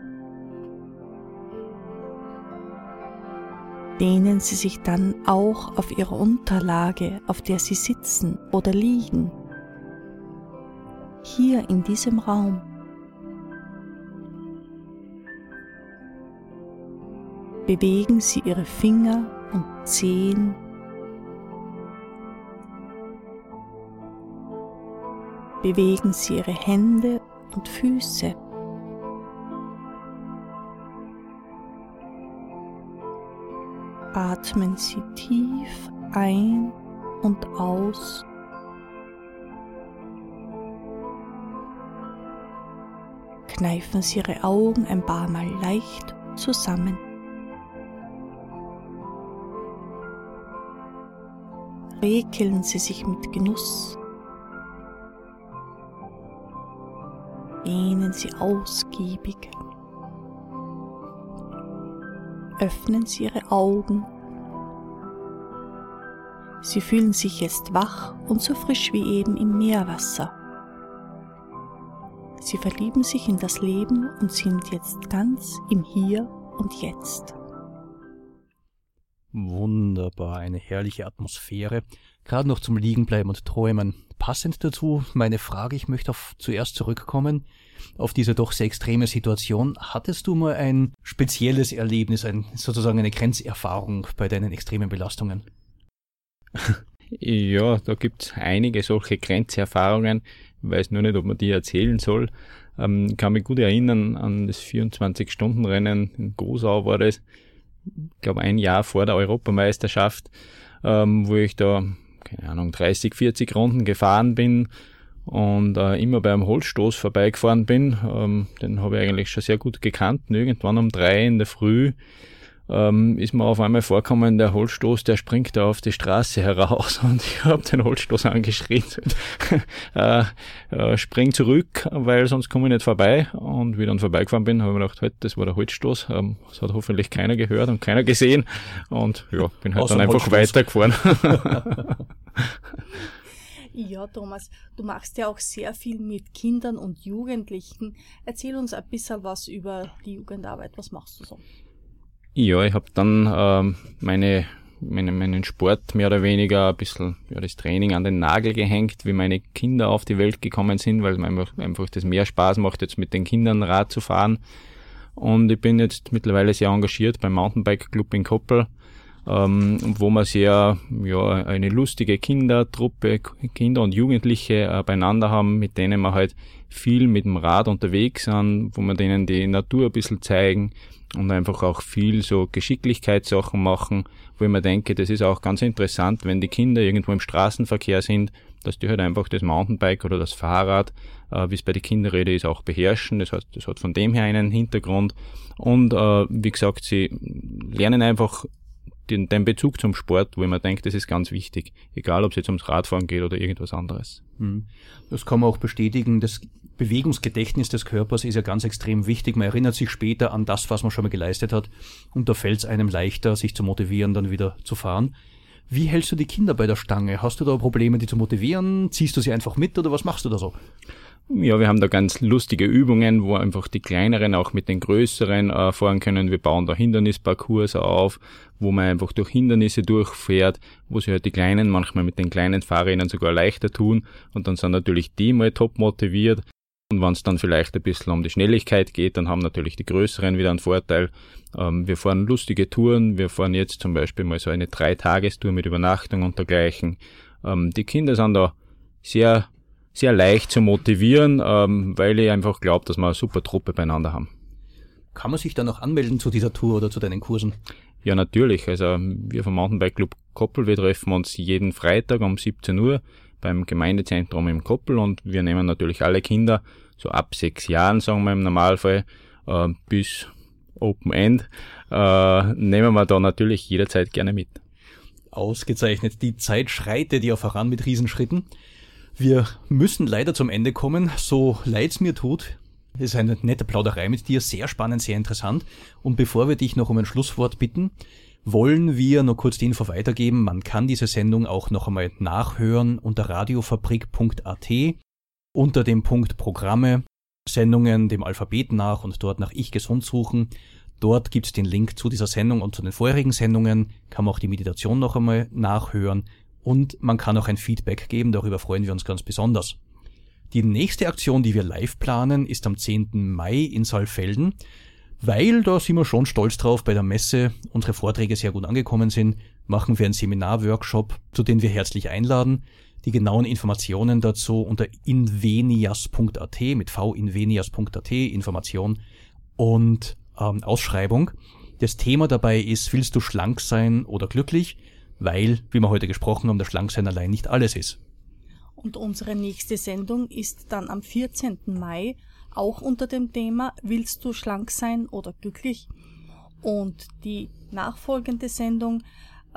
A: Lehnen Sie sich dann auch auf Ihre Unterlage, auf der Sie sitzen oder liegen. Hier in diesem Raum. Bewegen Sie Ihre Finger und Zehen bewegen Sie Ihre Hände und Füße. Atmen Sie tief ein und aus. Kneifen Sie Ihre Augen ein paar Mal leicht zusammen. Rekeln Sie sich mit Genuss Dehnen Sie ausgiebig. Öffnen Sie Ihre Augen. Sie fühlen sich jetzt wach und so frisch wie eben im Meerwasser. Sie verlieben sich in das Leben und sind jetzt ganz im Hier und Jetzt.
D: Wunderbar, eine herrliche Atmosphäre. Gerade noch zum Liegenbleiben und Träumen passend dazu meine Frage, ich möchte auf, zuerst zurückkommen auf diese doch sehr extreme Situation. Hattest du mal ein spezielles Erlebnis, ein, sozusagen eine Grenzerfahrung bei deinen extremen Belastungen?
F: Ja, da gibt's einige solche Grenzerfahrungen. Ich weiß nur nicht, ob man die erzählen soll. Ähm, kann mich gut erinnern an das 24-Stunden-Rennen in Gosau war das. Ich glaube, ein Jahr vor der Europameisterschaft, ähm, wo ich da keine Ahnung, 30, 40 Runden gefahren bin und äh, immer beim Holzstoß vorbeigefahren bin. Ähm, den habe ich eigentlich schon sehr gut gekannt. Und irgendwann um drei in der Früh ähm, ist mir auf einmal vorkommen, der Holzstoß, der springt da auf die Straße heraus und ich habe den Holzstoß angeschrien. äh, äh, spring zurück, weil sonst komme ich nicht vorbei. Und wie ich dann vorbeigefahren bin, habe ich mir gedacht, halt, das war der Holzstoß. Ähm, das hat hoffentlich keiner gehört und keiner gesehen. Und ja, bin halt
D: Außer
F: dann einfach
D: Holzstoß.
F: weitergefahren.
C: Ja, Thomas, du machst ja auch sehr viel mit Kindern und Jugendlichen. Erzähl uns ein bisschen was über die Jugendarbeit. Was machst du so?
F: Ja, ich habe dann ähm, meine, meine, meinen Sport mehr oder weniger ein bisschen, ja, das Training an den Nagel gehängt, wie meine Kinder auf die Welt gekommen sind, weil mir einfach, einfach das mehr Spaß macht, jetzt mit den Kindern Rad zu fahren. Und ich bin jetzt mittlerweile sehr engagiert beim Mountainbike Club in Koppel, ähm, wo wir sehr, ja, eine lustige Kindertruppe, Kinder und Jugendliche äh, beieinander haben, mit denen wir halt viel mit dem Rad unterwegs sind, wo wir denen die Natur ein bisschen zeigen und einfach auch viel so Geschicklichkeitssachen machen, wo ich mir denke, das ist auch ganz interessant, wenn die Kinder irgendwo im Straßenverkehr sind, dass die halt einfach das Mountainbike oder das Fahrrad, äh, wie es bei den Kinderrede ist, auch beherrschen. Das heißt, das hat von dem her einen Hintergrund. Und äh, wie gesagt, sie lernen einfach den, den Bezug zum Sport, wo ich mir denke, das ist ganz wichtig. Egal, ob es jetzt ums Radfahren geht oder irgendwas anderes.
D: Hm. Das kann man auch bestätigen. Das Bewegungsgedächtnis des Körpers ist ja ganz extrem wichtig. Man erinnert sich später an das, was man schon mal geleistet hat. Und da fällt es einem leichter, sich zu motivieren, dann wieder zu fahren. Wie hältst du die Kinder bei der Stange? Hast du da Probleme, die zu motivieren? Ziehst du sie einfach mit oder was machst du da so?
F: Ja, wir haben da ganz lustige Übungen, wo einfach die kleineren auch mit den größeren äh, fahren können. Wir bauen da Hindernisparcours auf, wo man einfach durch Hindernisse durchfährt, wo sie halt die Kleinen manchmal mit den kleinen Fahrrädern sogar leichter tun. Und dann sind natürlich die mal top motiviert. Und wenn es dann vielleicht ein bisschen um die Schnelligkeit geht, dann haben natürlich die Größeren wieder einen Vorteil. Ähm, wir fahren lustige Touren. Wir fahren jetzt zum Beispiel mal so eine Dreitagestour mit Übernachtung und dergleichen. Ähm, die Kinder sind da sehr, sehr leicht zu motivieren, ähm, weil ich einfach glaube, dass wir eine super Truppe beieinander haben.
D: Kann man sich dann noch anmelden zu dieser Tour oder zu deinen Kursen?
F: Ja, natürlich. Also wir vom Mountainbike Club Koppel, wir treffen uns jeden Freitag um 17 Uhr beim Gemeindezentrum im Koppel und wir nehmen natürlich alle Kinder, so ab sechs Jahren, sagen wir im Normalfall, äh, bis Open End, äh, nehmen wir da natürlich jederzeit gerne mit.
D: Ausgezeichnet. Die Zeit schreitet ja voran mit Riesenschritten. Wir müssen leider zum Ende kommen, so leid's mir tut. Ist eine nette Plauderei mit dir, sehr spannend, sehr interessant. Und bevor wir dich noch um ein Schlusswort bitten, wollen wir noch kurz die Info weitergeben. Man kann diese Sendung auch noch einmal nachhören unter radiofabrik.at unter dem Punkt Programme, Sendungen dem Alphabet nach und dort nach Ich gesund suchen. Dort gibt's den Link zu dieser Sendung und zu den vorherigen Sendungen, kann man auch die Meditation noch einmal nachhören und man kann auch ein Feedback geben, darüber freuen wir uns ganz besonders. Die nächste Aktion, die wir live planen, ist am 10. Mai in Saalfelden, weil da sind wir schon stolz drauf, bei der Messe unsere Vorträge sehr gut angekommen sind, machen wir einen Seminarworkshop, zu dem wir herzlich einladen. Die genauen Informationen dazu unter invenias.at mit vinvenias.at Information und ähm, Ausschreibung. Das Thema dabei ist, willst du schlank sein oder glücklich? Weil, wie wir heute gesprochen haben, das Schlanksein allein nicht alles ist.
A: Und unsere nächste Sendung ist dann am 14. Mai auch unter dem Thema Willst du schlank sein oder glücklich? Und die nachfolgende Sendung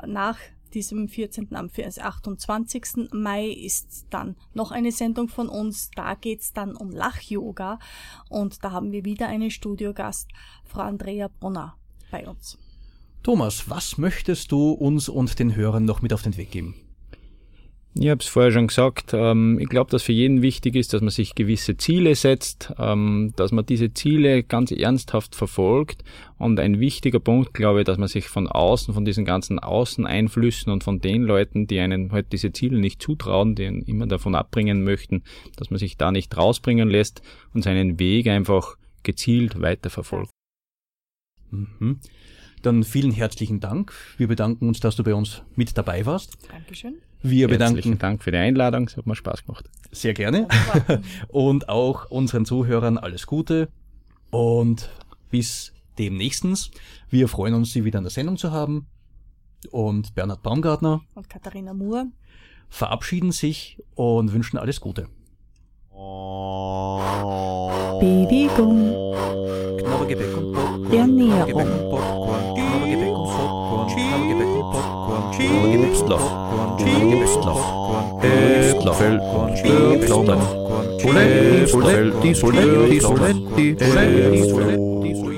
A: nach diesem 14. am 28. Mai ist dann noch eine Sendung von uns. Da geht's dann um Lach-Yoga und da haben wir wieder einen Studiogast, Frau Andrea Brunner, bei uns.
D: Thomas, was möchtest du uns und den Hörern noch mit auf den Weg geben?
F: Ich habe es vorher schon gesagt, ähm, ich glaube, dass für jeden wichtig ist, dass man sich gewisse Ziele setzt, ähm, dass man diese Ziele ganz ernsthaft verfolgt. Und ein wichtiger Punkt, glaube ich, dass man sich von außen, von diesen ganzen Außeneinflüssen und von den Leuten, die einen halt diese Ziele nicht zutrauen, die einen immer davon abbringen möchten, dass man sich da nicht rausbringen lässt und seinen Weg einfach gezielt weiterverfolgt.
D: Mhm. Dann vielen herzlichen Dank. Wir bedanken uns, dass du bei uns mit dabei warst.
A: Dankeschön.
D: Wir bedanken
F: Herzlichen Dank für die Einladung, es hat mir Spaß gemacht.
D: sehr gerne. Und auch unseren Zuhörern alles Gute und bis demnächstens. Wir freuen uns, Sie wieder in der Sendung zu haben. Und Bernhard Baumgartner
A: Und Katharina Moore.
D: verabschieden sich und wünschen alles Gute.
J: Bibicum. Genium. Obstloff. Obstloff. Obstloffel. Obstloffel. Obstloffel. Obstloffel. Obstloffel.